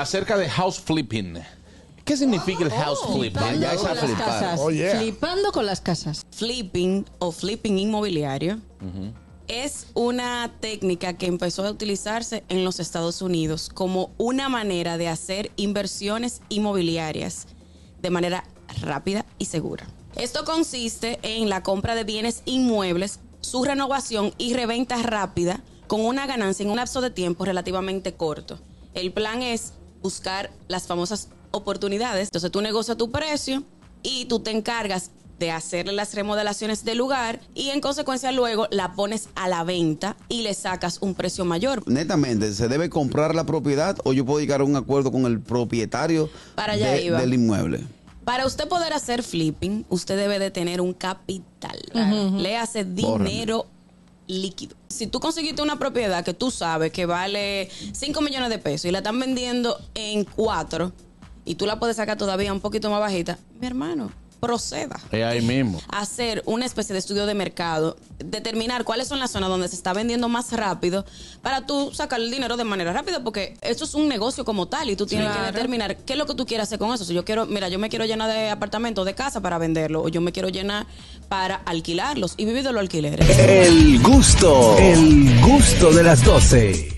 acerca de house flipping. ¿Qué significa el house flipping? Flipando ya con a las casas. Oh, yeah. Flipando con las casas. Flipping o flipping inmobiliario es una técnica que empezó a utilizarse en los Estados Unidos como una manera de hacer inversiones inmobiliarias de manera rápida y segura. Esto consiste en la compra de bienes inmuebles, su renovación y reventa rápida con una ganancia en un lapso de tiempo relativamente corto. El plan es buscar las famosas oportunidades. Entonces tú negocias tu precio y tú te encargas de hacerle las remodelaciones del lugar y en consecuencia luego la pones a la venta y le sacas un precio mayor. Netamente, ¿se debe comprar la propiedad o yo puedo llegar a un acuerdo con el propietario Para allá de- iba. del inmueble? Para usted poder hacer flipping, usted debe de tener un capital. Le hace dinero líquido. Si tú conseguiste una propiedad que tú sabes que vale 5 millones de pesos y la están vendiendo en 4 y tú la puedes sacar todavía un poquito más bajita, mi hermano, proceda. Es ahí mismo. hacer una especie de estudio de mercado, determinar cuáles son las zonas donde se está vendiendo más rápido para tú sacar el dinero de manera rápida, porque esto es un negocio como tal y tú tienes que determinar qué es lo que tú quieres hacer con eso. Si yo quiero, mira, yo me quiero llenar de apartamentos, de casa para venderlo, o yo me quiero llenar para alquilarlos y vivir de los alquileres. El gusto, el gusto de las 12.